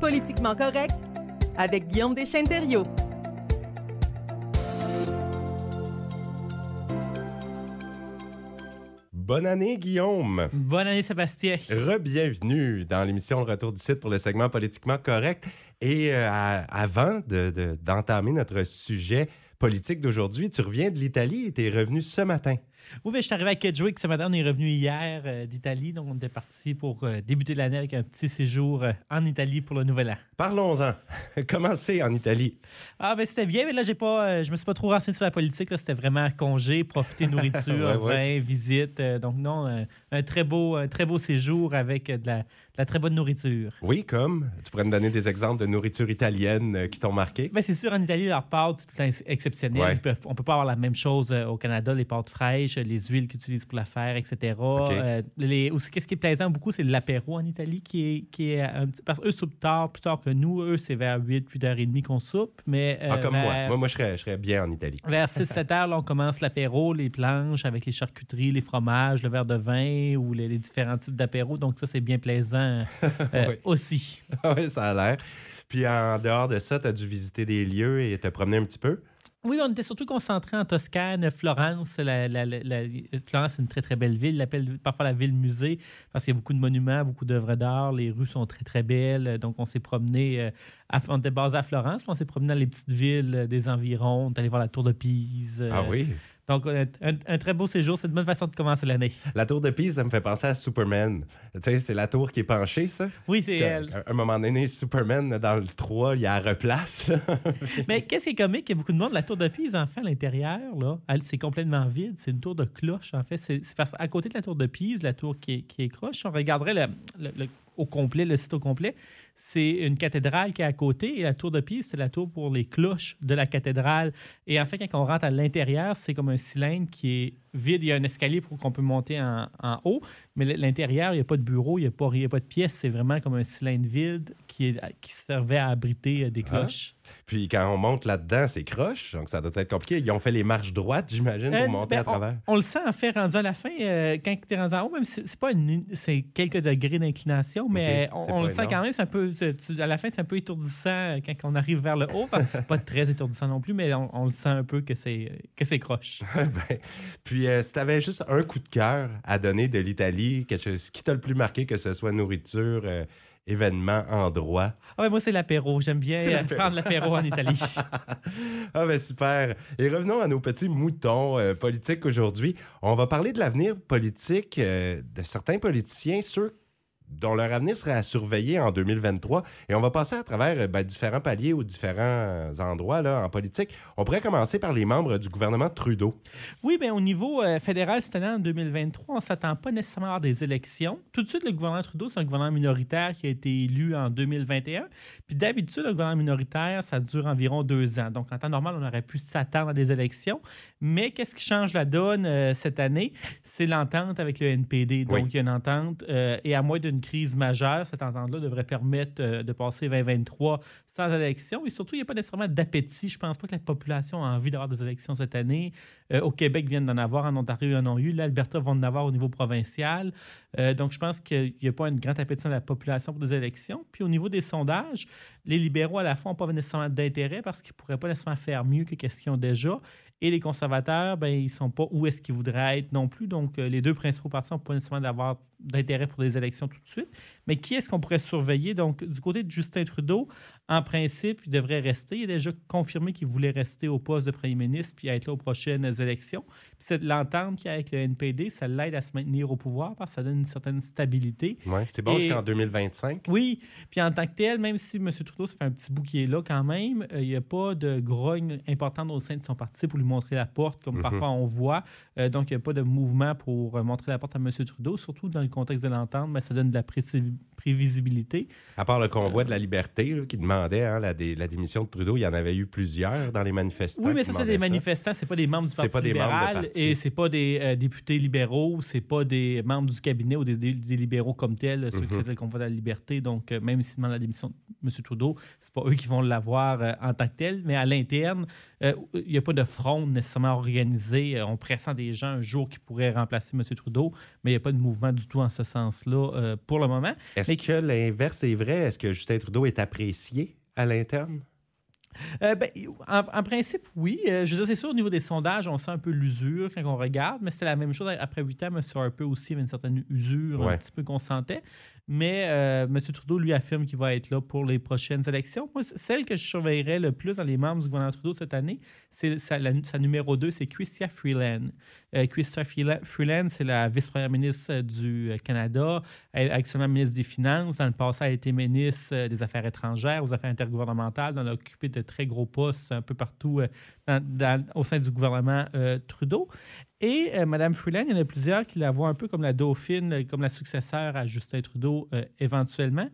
Politiquement correct avec Guillaume Deschênes-Thériault. Bonne année, Guillaume. Bonne année, Sébastien. Re-bienvenue dans l'émission Le Retour du site pour le segment Politiquement correct. Et euh, avant d'entamer notre sujet politique d'aujourd'hui, tu reviens de l'Italie et tu es revenu ce matin. Oui, mais je suis arrivé à Kedgewick ce matin. On est revenu hier euh, d'Italie. Donc, on était parti pour euh, débuter l'année avec un petit séjour euh, en Italie pour le nouvel an. Parlons-en. Comment c'est en Italie? Ah, ben c'était bien, mais là, j'ai pas, je me suis pas trop renseigné sur la politique. C'était vraiment congé, profiter, nourriture, vin, visite. donc, non, un très beau, un très beau séjour avec de la, la très bonne nourriture. Oui, comme tu pourrais me donner des exemples de nourriture italienne euh, qui t'ont marqué? Ben, c'est sûr, en Italie, leur pâte, c'est exceptionnel. on ne peut pas avoir la même chose euh, au Canada, les pâtes fraîches, les huiles qu'ils utilisent pour la faire, etc. Euh, les, aussi, qu'est-ce qui est plaisant beaucoup, c'est l'apéro en Italie qui est, qui est un petit, parce qu'eux soupent tard, plus tard que nous. Eux, c'est vers 8, 8h30 qu'on soupe. Mais, ah, comme moi. Moi, moi je, serais, je serais bien en Italie. Vers 6, 7 h, on commence l'apéro, les planches avec les charcuteries, les fromages, le verre de vin ou les, les différents types d'apéro. Donc, ça, c'est bien plaisant. aussi. oui, ça a l'air. Puis en dehors de ça, tu as dû visiter des lieux et te promener un petit peu? Oui, on était surtout concentrés en Toscane, Florence. Florence, c'est une très, très belle ville. Ils l'appellent parfois la ville-musée parce qu'il y a beaucoup de monuments, beaucoup d'œuvres d'art. Les rues sont très, très belles. Donc, on s'est promené, euh, à, on était basé à Florence, puis on s'est promené dans les petites villes des environs. On est allé voir la Tour de Pise. Ah oui? Donc, un, très beau séjour. C'est une bonne façon de commencer l'année. La tour de Pise, ça me fait penser à Superman. Tu sais, c'est la tour qui est penchée, ça? Oui, c'est elle. À un moment donné, Superman, dans le 3, il y a replace. Mais qu'est-ce qui est comique? Il y a beaucoup de monde. La tour de Pise, en fait, à l'intérieur, là, c'est complètement vide. C'est une tour de cloche, en fait. C'est parce à côté de la tour de Pise, la tour qui est, qui est croche, on regarderait le, au complet, le site au complet, c'est une cathédrale qui est à côté et la tour de Pise, c'est la tour pour les cloches de la cathédrale. Et en fait, quand on rentre à l'intérieur, c'est comme un cylindre qui est vide. Il y a un escalier pour qu'on peut monter en, haut, mais l'intérieur, il n'y a pas de bureau, il n'y a, pas, a pas de pièce. C'est vraiment comme un cylindre vide qui, est, qui servait à abriter euh, des ah. Puis quand on monte là-dedans, c'est croche, donc ça doit être compliqué. Ils ont fait les marches droites, j'imagine, pour euh, monter ben, à travers. On, le sent en fait rendu à la fin, euh, quand tu es rendu en haut, même si c'est pas c'est quelques degrés d'inclination, mais on, le sent quand même, c'est un peu, à la fin, c'est un peu étourdissant quand on arrive vers le haut. pas très étourdissant non plus, mais on, le sent un peu que c'est que c'est croche. ben, puis euh, si tu avais juste un coup de cœur à donner de l'Italie, quelque chose qui t'a le plus marqué, que ce soit nourriture, euh, événement, endroit. Ah ben moi, c'est l'apéro. J'aime bien euh, prendre l'apéro en Italie. ah ben super. Et revenons à nos petits moutons politiques aujourd'hui. On va parler de l'avenir politique de certains politiciens, ceux dont leur avenir serait à surveiller en 2023. Et on va passer à travers euh, ben, différents paliers ou différents endroits là, en politique. On pourrait commencer par les membres du gouvernement Trudeau. Oui, bien, au niveau euh, fédéral, cette année, en 2023, on ne s'attend pas nécessairement à des élections. Tout de suite, le gouvernement Trudeau, c'est un gouvernement minoritaire qui a été élu en 2021. Puis d'habitude, un gouvernement minoritaire, ça dure environ deux ans. Donc, en temps normal, on aurait pu s'attendre à des élections. Mais qu'est-ce qui change la donne euh, cette année? C'est l'entente avec le NPD. Donc, il y a une entente. et à moins d'une crise majeure, cette entente-là devrait permettre euh, de passer 2023 sans élection. Et surtout, il n'y a pas nécessairement d'appétit. Je ne pense pas que la population a envie d'avoir des élections cette année. Euh, au Québec, ils viennent d'en avoir. En Ontario, ils en ont eu. L'Alberta vont en avoir au niveau provincial. Euh, donc, je pense qu'il n'y a pas un grand appétit de la population pour des élections. Puis, au niveau des sondages, les libéraux, à la fois, n'ont pas nécessairement d'intérêt parce qu'ils ne pourraient pas nécessairement faire mieux que ce qu'ils ont déjà. Et les conservateurs, ben, ils ne sont pas où est-ce qu'ils voudraient être non plus. Donc, les deux principaux partis n'ont pas nécessairement d'avoir d'intérêt pour des élections tout de suite. Mais qui est-ce qu'on pourrait surveiller? Donc, du côté de Justin Trudeau, en principe, il devrait rester. Il a déjà confirmé qu'il voulait rester au poste de premier ministre puis être là aux prochaines élections. Puis c'est l'entente qu'il y a avec le NPD, ça l'aide à se maintenir au pouvoir parce que ça donne une certaine stabilité. Oui, c'est bon jusqu'en 2025. Oui, puis en tant que tel, même si M. Trudeau, ça fait un petit bout qui est là quand même, euh, il n'y a pas de grogne importante au sein de son parti pour lui montrer la porte, comme mhm. parfois on voit. Euh, donc, il n'y a pas de mouvement pour euh, montrer la porte à M. Trudeau, surtout dans le contexte de l'entente, mais ça donne de la prévisibilité. À part le convoi de la liberté qui demandait hein, la, la, démission de Trudeau, il y en avait eu plusieurs dans les manifestants. Oui, mais ça, c'est des manifestants, c'est pas des membres du Parti pas libéral des et c'est pas des euh, députés libéraux, c'est pas des membres du cabinet ou des, libéraux comme tels, ceux qui mhm. faisaient le convoi de la liberté. Donc, euh, même s'ils demandent la démission de M. Trudeau, c'est pas eux qui vont l'avoir euh, en tant que tel, mais à l'interne, il n'y a pas de front nécessairement organisé. on pressent des gens un jour qui pourraient remplacer M. Trudeau, mais il n'y a pas de mouvement du tout en ce sens-là pour le moment. Est-ce que l'inverse est vrai? Est-ce que Justin Trudeau est apprécié à l'interne? Euh, ben, en, en principe, oui. Euh, je veux dire, c'est sûr, au niveau des sondages, on sent un peu l'usure quand on regarde, mais c'est la même chose après 8 ans. M. Harper aussi avait une certaine usure, Ouais. un petit peu qu'on sentait. Mais euh, M. Trudeau lui affirme qu'il va être là pour les prochaines élections. Moi, celle que je surveillerais le plus dans les membres du gouvernement Trudeau cette année, c'est sa, numéro 2, c'est Chrystia Freeland. Euh, Chrystia Freeland, c'est la vice-première ministre du Canada, elle est actuellement ministre des Finances. Dans le passé, elle a été ministre des Affaires étrangères, aux Affaires intergouvernementales. Elle a occupé très gros postes un peu partout euh, au sein du gouvernement euh, Trudeau. Et euh, Mme Freeland, il y en a plusieurs qui la voient un peu comme la dauphine, euh, comme la successeur à Justin Trudeau éventuellement.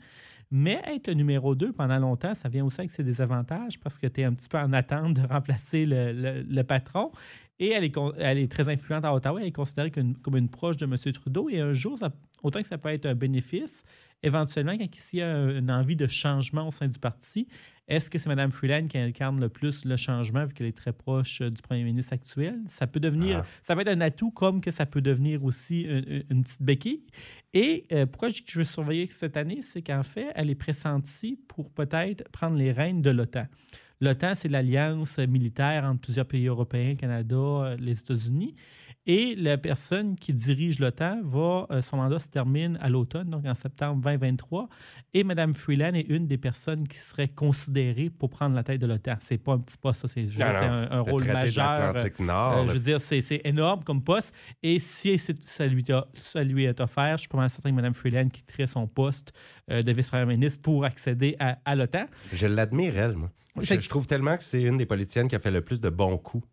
Mais être numéro 2 pendant longtemps, ça vient aussi avec ses désavantages parce que tu es un petit peu en attente de remplacer le, le- patron. Et elle est, elle est très influente à Ottawa. Elle est considérée comme, comme une proche de M. Trudeau. Et un jour, ça- autant que ça peut être un bénéfice, éventuellement, quand il y a un- une envie de changement au sein du parti, est-ce que c'est Mme Freeland qui incarne le plus le changement vu qu'elle est très proche euh, du premier ministre actuel? Ça peut devenir, Ah. ça peut être un atout comme que ça peut devenir aussi une, petite béquille. Et euh, pourquoi je dis que je veux surveiller cette année, c'est qu'en fait, elle est pressentie pour peut-être prendre les rênes de l'OTAN. L'OTAN, c'est l'alliance militaire entre plusieurs pays européens, Canada, euh, les États-Unis. Et la personne qui dirige l'OTAN va, euh, son mandat se termine à l'automne, donc en septembre 2023. Et Mme Freeland est une des personnes qui serait considérée pour prendre la tête de l'OTAN. C'est pas un petit poste, ça, c'est un, un Le rôle majeur. l'Atlantique Nord. Euh, je veux dire, c'est énorme comme poste. Et si ça lui, a- ça lui est offert, je suis pas mal certain que Mme Freeland quitterait son poste euh, de vice-première ministre pour accéder à, à l'OTAN. Je l'admire, elle, moi. Je trouve tellement que c'est une des politiciennes qui a fait le plus de bons coups.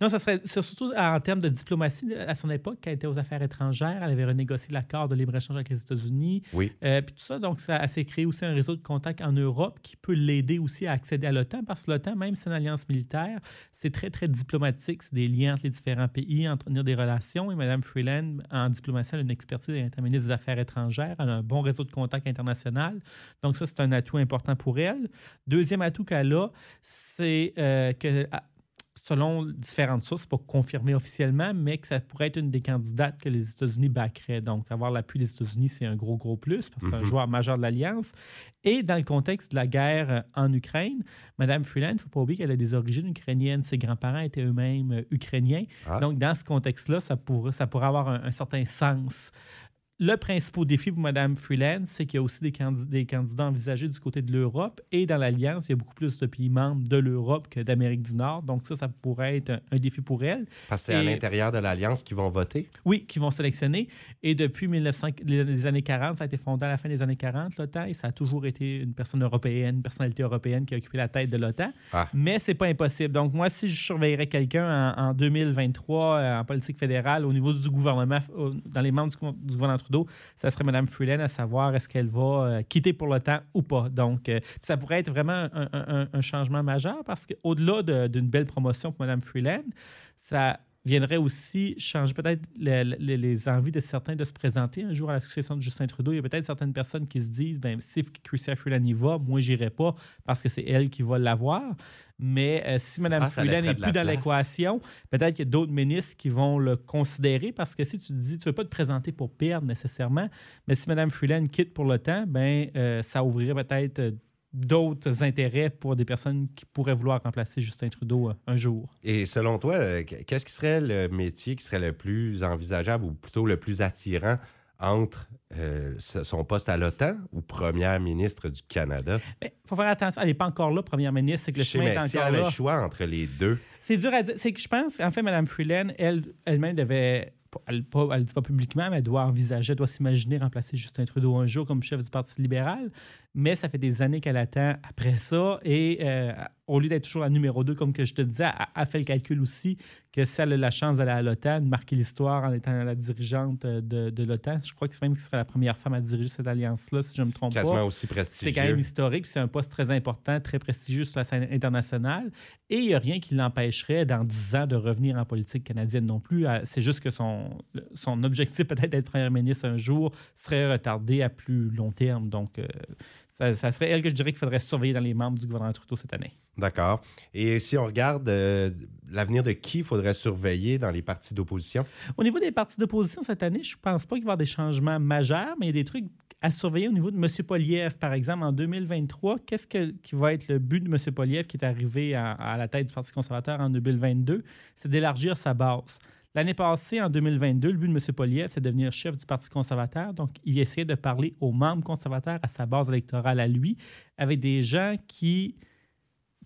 Non, ça serait surtout en termes de diplomatie. À son époque, elle était aux affaires étrangères, elle avait renégocié l'accord de libre-échange avec les États-Unis. Oui. Euh, puis tout ça, donc, ça, elle s'est créé aussi un réseau de contacts en Europe qui peut l'aider aussi à accéder à l'OTAN parce que l'OTAN, même si c'est une alliance militaire, c'est très, très diplomatique. C'est des liens entre les différents pays, entretenir des relations. Et Mme Freeland, en diplomatie, elle a une expertise elle est ministre des Affaires étrangères. Elle a un bon réseau de contacts international. Donc, ça, c'est un atout important pour elle. Deuxième atout qu'elle a, c'est euh, que à- selon différentes sources, pas confirmé officiellement, mais que ça pourrait être une des candidates que les États-Unis backeraient. Donc, avoir l'appui des États-Unis, c'est un gros, gros plus parce que c'est un Mhm. joueur majeur de l'Alliance. Et dans le contexte de la guerre euh, en Ukraine, Mme Freeland, il ne faut pas oublier qu'elle a des origines ukrainiennes. Ses grands-parents étaient eux-mêmes euh, ukrainiens. Ah. Donc, dans ce contexte-là, ça pourrait, ça pourrait avoir un, un certain sens. Le principal défi pour Mme Freeland, c'est qu'il y a aussi des, candid- des candidats envisagés du côté de l'Europe. Et dans l'Alliance, il y a beaucoup plus de pays membres de l'Europe que d'Amérique du Nord. Donc, ça, ça pourrait être un, un défi pour elle. Parce que c'est à l'intérieur de l'Alliance qu'ils vont voter? Oui, qui vont sélectionner. Et depuis 1900, les, les années 40, ça a été fondé à la fin des années 40, l'OTAN, et ça a toujours été une personne européenne, une personnalité européenne qui a occupé la tête de l'OTAN. Ah. Mais c'est pas impossible. Donc, moi, si je surveillerais quelqu'un en, en 2023 euh, en politique fédérale au niveau du gouvernement, dans les membres du gouvernement Ça serait Mme Freeland à savoir est-ce qu'elle va euh, quitter pour l'OTAN ou pas. Donc, euh, ça pourrait être vraiment un, changement majeur parce qu'au-delà de- d'une belle promotion pour Mme Freeland, ça viendrait aussi changer peut-être le- le- les envies de certains de se présenter un jour à la succession de Justin Trudeau. Il y a peut-être certaines personnes qui se disent ben, si Chrystia Freeland y va, moi, j'irai pas parce que c'est elle qui va l'avoir. Mais euh, si Mme Ah, Freeland n'est plus dans l'équation, peut-être qu'il y a d'autres ministres qui vont le considérer parce que si tu te dis, tu ne veux pas te présenter pour perdre nécessairement, mais si Mme Freeland quitte pour le temps, ben, euh, ça ouvrirait peut-être euh, d'autres intérêts pour des personnes qui pourraient vouloir remplacer Justin Trudeau euh, un jour. Et selon toi, euh, qu'est-ce qui serait le métier qui serait le plus envisageable ou plutôt le plus attirant entre euh, son poste à l'OTAN ou première ministre du Canada? Il faut faire attention. Elle n'est pas encore là, première ministre. C'est que le chemin est mais si encore elle avait là. le choix entre les deux, C'est dur à dire. C'est que je pense, en fait, Mme Freeland, elle, elle-même devait. Elle ne le dit pas publiquement, mais elle doit envisager, elle doit s'imaginer remplacer Justin Trudeau un jour comme chef du Parti libéral. Mais ça fait des années qu'elle attend après ça. Et euh, au lieu d'être toujours la numéro 2, comme que je te disais, elle, elle fait le calcul aussi que si elle a la chance d'aller à l'OTAN, de marquer l'histoire en étant la dirigeante de, de l'OTAN, je crois que c'est même qui serait la première femme à diriger cette alliance-là, si je ne me trompe pas. C'est quand même historique, puis c'est un poste très important, très prestigieux sur la scène internationale. Et il n'y a rien qui l'empêcherait dans 10 ans de revenir en politique canadienne non plus. Euh, C'est juste que son, son objectif, peut-être d'être premier ministre un jour, serait retardé à plus long terme. Donc, euh, ça, ça serait elle que je dirais qu'il faudrait surveiller dans les membres du gouvernement Trudeau cette année. D'accord. Et si on regarde euh, l'avenir de qui faudrait surveiller dans les partis d'opposition? Au niveau des partis d'opposition cette année, je ne pense pas qu'il va y avoir des changements majeurs, mais il y a des trucs à surveiller au niveau de M. Poliev, par exemple, en 2023. Qu'est-ce que, qui va être le but de M. Poliev qui est arrivé à, à la tête du Parti conservateur en 2022? C'est d'élargir sa base. L'année passée, en 2022, le but de M. Poliev, c'est de devenir chef du Parti conservateur. Donc, il essayait de parler aux membres conservateurs, à sa base électorale à lui, avec des gens qui,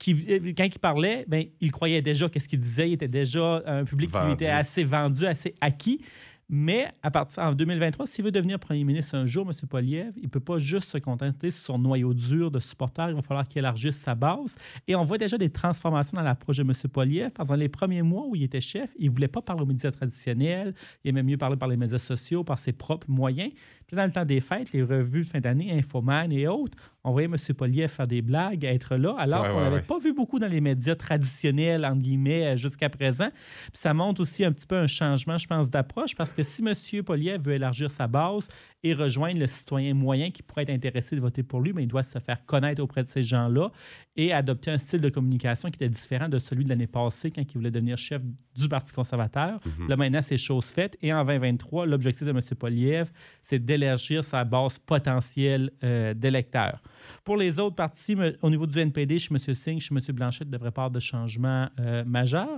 qui quand il parlait, ben, il croyait déjà qu'est-ce qu'il disait. Il était déjà un public qui Vendu. était assez vendu, assez acquis. Mais à partir en 2023, s'il veut devenir premier ministre un jour, M. Poliev, il ne peut pas juste se contenter sur son noyau dur de supporters. Il va falloir qu'il élargisse sa base. Et on voit déjà des transformations dans l'approche de M. Poliev. Dans les premiers mois où il était chef, il ne voulait pas parler aux médias traditionnels. Il aimait mieux parler par les médias sociaux, par ses propres moyens. Puis dans le temps des fêtes, les revues de fin d'année, Infoman et autres, on voyait M. Poliev faire des blagues, être là, alors Ouais, qu'on n'avait ouais. pas vu beaucoup dans les médias traditionnels, entre guillemets, euh, jusqu'à présent. Puis ça montre aussi un petit peu un changement, je pense, d'approche, parce que si M. Poliev veut élargir sa base et rejoindre le citoyen moyen qui pourrait être intéressé de voter pour lui, mais il doit se faire connaître auprès de ces gens-là et adopter un style de communication qui était différent de celui de l'année passée quand il voulait devenir chef du Parti conservateur. Là, maintenant, c'est chose faite. Et en 2023, l'objectif de M. Poliev, c'est d'élargir sa base potentielle euh, d'électeurs. Pour les autres partis, me- au niveau du NPD, chez M. Singh, chez M. Blanchet, ne devrait pas avoir de changement euh, majeur.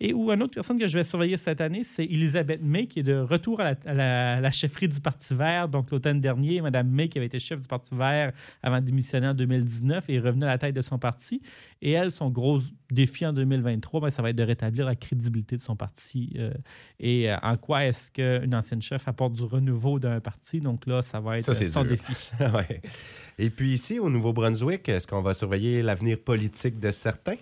Et ou une autre personne que je vais surveiller cette année, c'est Elisabeth May, qui est de retour à la, à la- à la chefferie du Parti vert. Donc, l'automne dernier, Mme May, qui avait été chef du Parti vert avant de démissionner en 2019, est revenue à la tête de son parti. Et elle, son gros défi en 2023, ben, ça va être de rétablir la crédibilité de son parti. euh, et euh, en quoi est-ce qu'une ancienne chef apporte du renouveau d'un parti? Donc là, ça va être Ça, son dur. défi. Ouais. Et puis ici, au Nouveau-Brunswick, est-ce qu'on va surveiller l'avenir politique de certains?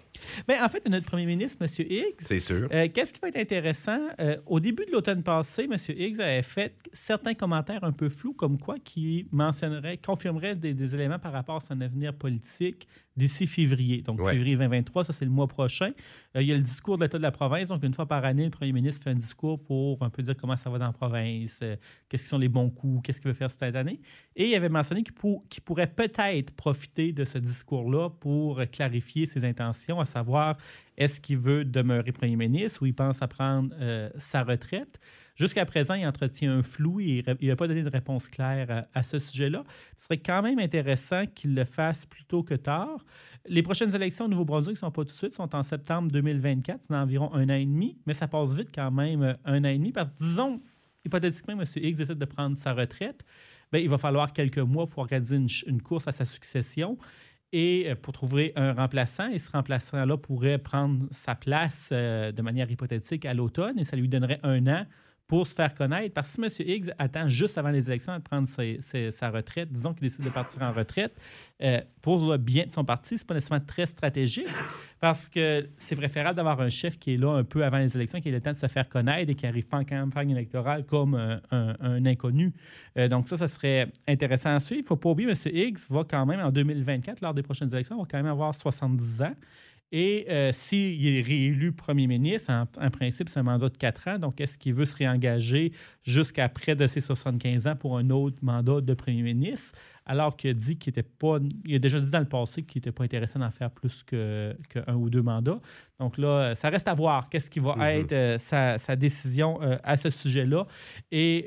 Ben, en fait, notre premier ministre, M. Higgs, C'est sûr. Euh, Qu'est-ce qui va être intéressant? Au début de l'automne passé, M. Higgs avait fait certains commentaires un peu flous, comme quoi qui mentionnerait, confirmerait des, des éléments par rapport à son avenir politique d'ici février. Donc, Ouais. février 2023, ça, c'est le mois prochain. Euh, il y a le discours de l'État de la province. Donc, une fois par année, le premier ministre fait un discours pour un peu dire comment ça va dans la province, euh, qu'est-ce sont les bons coups, qu'est-ce qu'il veut faire cette année. Et il avait mentionné qu'il pourrait peut-être profiter de ce discours-là pour clarifier ses intentions, à savoir est-ce qu'il veut demeurer premier ministre ou il pense à prendre euh, sa retraite. Jusqu'à présent, il entretient un flou et il n'a pas donné de réponse claire à, à ce sujet-là. Ce serait quand même intéressant qu'il le fasse plus tôt que tard. Les prochaines élections au Nouveau-Brunswick ne sont pas tout de suite, sont en septembre 2024, c'est environ un an et demi, mais ça passe vite quand même, euh, un an et demi, parce que disons, hypothétiquement, M. Higgs décide de prendre sa retraite, ben, il va falloir quelques mois pour organiser une, course à sa succession et euh, pour trouver un remplaçant. Et ce remplaçant-là pourrait prendre sa place euh, de manière hypothétique à l'automne et ça lui donnerait un an pour se faire connaître. Parce que si M. Higgs attend juste avant les élections de prendre sa retraite, disons qu'il décide de partir en retraite, euh, pour le bien de son parti, c'est pas nécessairement très stratégique parce que c'est préférable d'avoir un chef qui est là un peu avant les élections, qui a le temps de se faire connaître et qui n'arrive pas en campagne électorale comme un, un inconnu. Euh, donc ça, ça serait intéressant à suivre. Il ne faut pas oublier, M. Higgs va quand même en 2024, lors des prochaines élections, va quand même avoir 70 ans. Et euh, s'il est réélu premier ministre, en, en principe, c'est un mandat de 4 ans. Donc, est-ce qu'il veut se réengager jusqu'à près de ses 75 ans pour un autre mandat de premier ministre, alors qu'il a dit qu'il était pas. Il a déjà dit dans le passé qu'il n'était pas intéressé d'en faire plus que- qu'un ou deux mandats. Donc là, ça reste à voir. Qu'est-ce qui va Mhm. être euh, sa, sa décision euh, à ce sujet-là? Et.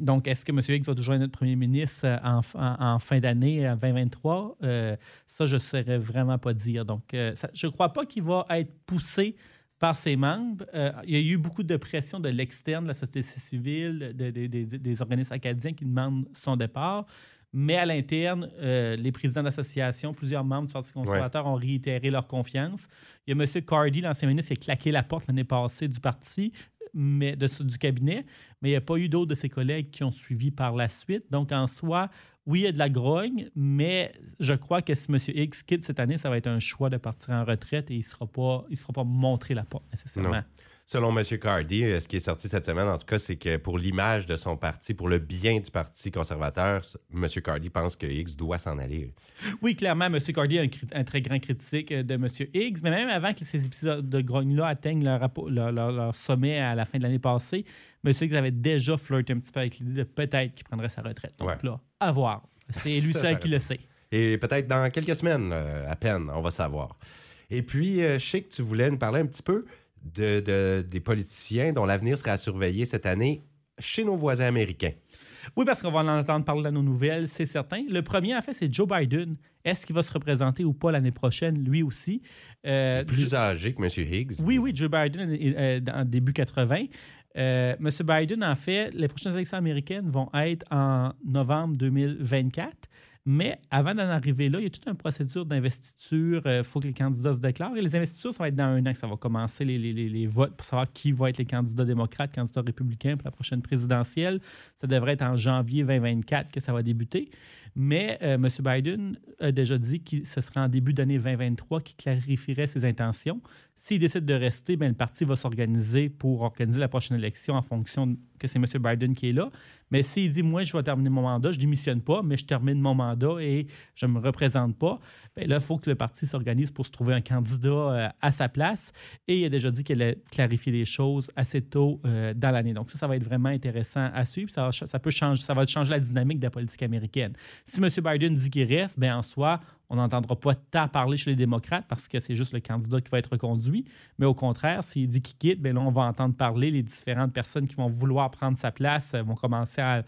Euh, donc, est-ce que M. Higgs va toujours être notre premier ministre euh, en, en- en fin d'année, en 2023? Euh, ça, je ne saurais vraiment pas dire. Donc, euh, ça- je ne crois pas qu'il va être poussé par ses membres. Euh, il y a eu beaucoup de pression de l'externe, de la société civile, de- de- de- des organismes acadiens qui demandent son départ. Mais à l'interne, euh, les présidents d'associations, plusieurs membres du Parti conservateur ont réitéré leur confiance. Il y a M. Cardy, l'ancien ministre, qui a claqué la porte l'année passée du parti, mais de, du cabinet, mais il n'y a pas eu d'autres de ses collègues qui ont suivi par la suite. Donc, en soi, oui, il y a de la grogne, mais je crois que si M. X quitte cette année, ça va être un choix de partir en retraite et il ne sera, pas- pas montré la porte nécessairement. Selon M. Cardy, euh, ce qui est sorti cette semaine, en tout cas, c'est que pour l'image de son parti, pour le bien du Parti conservateur, M. Cardy pense que Higgs doit s'en aller. Oui, clairement, M. Cardy est un, très grand critique euh, de M. Higgs, mais même avant que ces épisodes de grogne-là atteignent leur, rappo- leur- leur- leur sommet à la fin de l'année passée, M. Higgs avait déjà flirté un petit peu avec l'idée de peut-être qu'il prendrait sa retraite. Donc Ouais. là, à voir. C'est lui seul qui le sait. Et peut-être dans quelques semaines, euh, à peine, on va savoir. Et puis, euh, je sais que tu voulais nous parler un petit peu de, de- des politiciens dont l'avenir sera à surveiller cette année chez nos voisins américains. Oui, parce qu'on va en entendre parler dans nos nouvelles, c'est certain. Le premier, en fait, c'est Joe Biden. Est-ce qu'il va se représenter ou pas l'année prochaine, lui aussi? Euh, plus âgé que M. Higgs. Oui, oui, Joe Biden est, en début 80. Euh, M. Biden, en fait, les prochaines élections américaines vont être en novembre 2024. Mais avant d'en arriver là, il y a toute une procédure d'investiture. Il euh, faut que les candidats se déclarent. Et les investitures, ça va être dans un an que ça va commencer les, les, votes pour savoir qui va être les candidats démocrates, candidats républicains pour la prochaine présidentielle. Ça devrait être en janvier 2024 que ça va débuter. Mais euh, M. Biden a déjà dit que ce serait en début d'année 2023 qu'il clarifierait ses intentions. S'il décide de rester, bien, le parti va s'organiser pour organiser la prochaine élection en fonction que c'est M. Biden qui est là. Mais s'il dit, moi, je vais terminer mon mandat, je ne démissionne pas, mais je termine mon mandat et je ne me représente pas, bien là, il faut que le parti s'organise pour se trouver un candidat euh, à sa place. Et il a déjà dit qu'il allait clarifier les choses assez tôt euh, dans l'année. Donc ça, ça va être vraiment intéressant à suivre. Ça peut changer, ça va changer la dynamique de la politique américaine. Si M. Biden dit qu'il reste, bien en soi, on n'entendra pas tant parler chez les démocrates parce que c'est juste le candidat qui va être reconduit. Mais au contraire, s'il dit qu'il quitte, bien là, on va entendre parler les différentes personnes qui vont vouloir prendre sa place, euh, vont commencer à,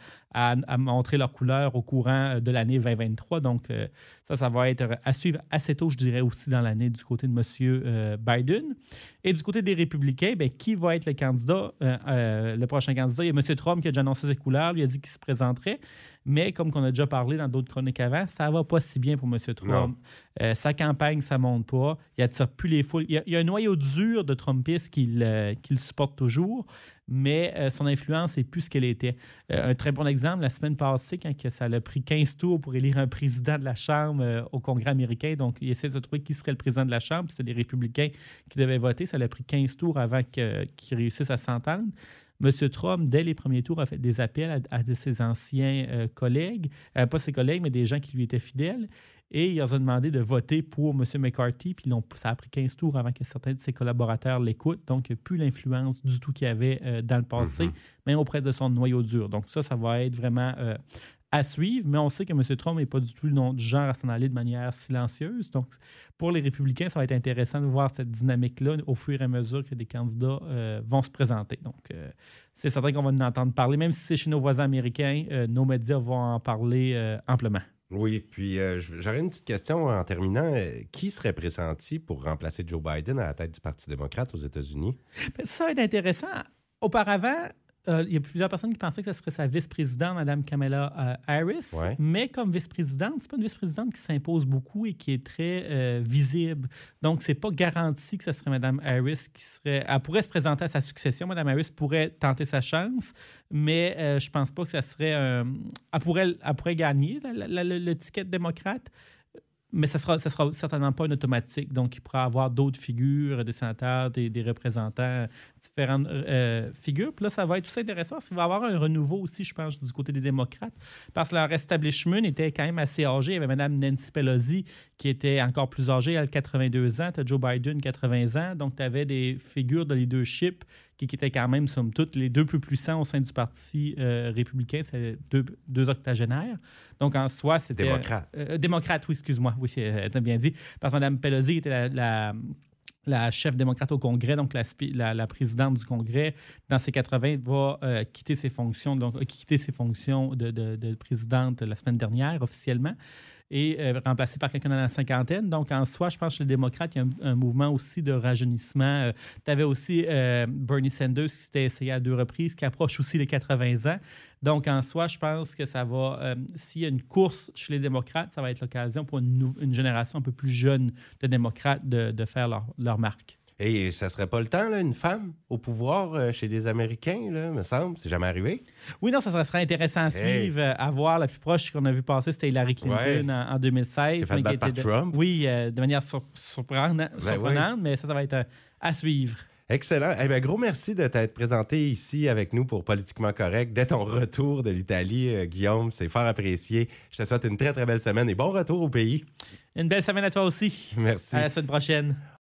montrer leur couleur au courant euh, de l'année 2023. Donc, euh, ça, ça va être à suivre assez tôt, je dirais, aussi dans l'année du côté de M. Biden. Et du côté des républicains, bien, qui va être le candidat, le prochain candidat? Il y a M. Trump qui a déjà annoncé ses couleurs, lui a dit qu'il se présenterait. Mais comme on a déjà parlé dans d'autres chroniques avant, ça va pas si bien pour M. Trump. Euh, sa campagne, ça monte pas. Il attire plus les foules. Il y a, un noyau dur de Trumpistes qui le, supporte toujours, mais euh, son influence est plus ce qu'elle était. Euh, un très bon exemple, la semaine passée, quand ça a pris 15 tours pour élire un président de la Chambre au Congrès américain, donc il essaie de trouver qui serait le président de la Chambre, c'est les républicains qui devaient voter. Ça a pris 15 tours avant qu'ils réussissent à s'entendre. M. Trump, dès les premiers tours, a fait des appels à, de ses anciens euh, collègues, euh, pas ses collègues, mais des gens qui lui étaient fidèles. Et il leur a demandé de voter pour M. McCarthy. Puis ça a pris 15 tours avant que certains de ses collaborateurs l'écoutent. Donc, il n'y a plus l'influence du tout qu'il y avait euh, dans le passé, mm-hmm. même auprès de son noyau dur. Donc, ça, ça va être vraiment à suivre, mais on sait que M. Trump n'est pas du tout le nom du genre à s'en aller de manière silencieuse. Donc, pour les républicains, ça va être intéressant de voir cette dynamique-là au fur et à mesure que des candidats euh, vont se présenter. Donc, euh, c'est certain qu'on va en entendre parler, même si c'est chez nos voisins américains, euh, nos médias vont en parler amplement. Oui, puis j'aurais une petite question en terminant. qui serait pressenti pour remplacer Joe Biden à la tête du Parti démocrate aux États-Unis? Ben, ça va être intéressant. Auparavant, euh, il y a plusieurs personnes qui pensaient que ce serait sa vice-présidente, Mme Kamala euh, Harris. Mais comme vice-présidente, c'est pas une vice-présidente qui s'impose beaucoup et qui est très euh, visible. Donc, c'est pas garanti que ce serait Mme Harris qui serait. Elle pourrait se présenter à sa succession. Mme Harris pourrait tenter sa chance, mais je pense pas que ça serait. elle, pourrait, elle pourrait gagner le ticket démocrate mais ne sera, sera certainement pas un automatique. Donc, il pourra avoir d'autres figures, des sénateurs, des, représentants, différentes euh, figures. Puis là, ça va être tout intéressant parce qu'il va avoir un renouveau aussi, je pense, du côté des démocrates, parce que leur establishment était quand même assez âgé. Il y avait Mme Nancy Pelosi qui était encore plus âgée, elle a 82 ans, tu as Joe Biden, 80 ans. Donc, tu avais des figures de leadership qui, étaient quand même, somme toute, les deux plus puissants au sein du Parti euh, républicain, c'est deux, deux, octogénaires. Donc, en soi, c'était... Démocrate. Euh, démocrate, oui, excuse-moi. Oui, tu bien dit. Parce que Mme Pelosi était la, la chef démocrate au Congrès, donc la, la, présidente du Congrès, dans ses 80, va euh, quitter ses fonctions, donc a quitté ses fonctions de, de, de, présidente la semaine dernière officiellement et euh, remplacé par quelqu'un dans la cinquantaine. Donc, en soi, je pense que chez les démocrates, il y a un, mouvement aussi de rajeunissement. Euh, tu avais aussi euh, Bernie Sanders qui s'était essayé à deux reprises, qui approche aussi les 80 ans. Donc, en soi, je pense que ça va, s'il y a une course chez les démocrates, ça va être l'occasion pour une, génération un peu plus jeune de démocrates de, faire leur marque. Et ça serait pas le temps, là, une femme au pouvoir euh, chez des Américains, là, me semble. C'est jamais arrivé. Oui, non, ça serait intéressant à suivre, euh, à voir. La plus proche qu'on a vu passer, c'était Hillary Clinton en, 2016. C'est fait par Trump. Oui, euh, de manière surprenante, ben mais ça, ça va être à suivre. Excellent. Eh bien, gros merci de t'être présenté ici avec nous pour Politiquement Correct. Dès ton retour de l'Italie, Guillaume, c'est fort apprécié. Je te souhaite une très, très belle semaine et bon retour au pays. Une belle semaine à toi aussi. Merci. À la semaine prochaine.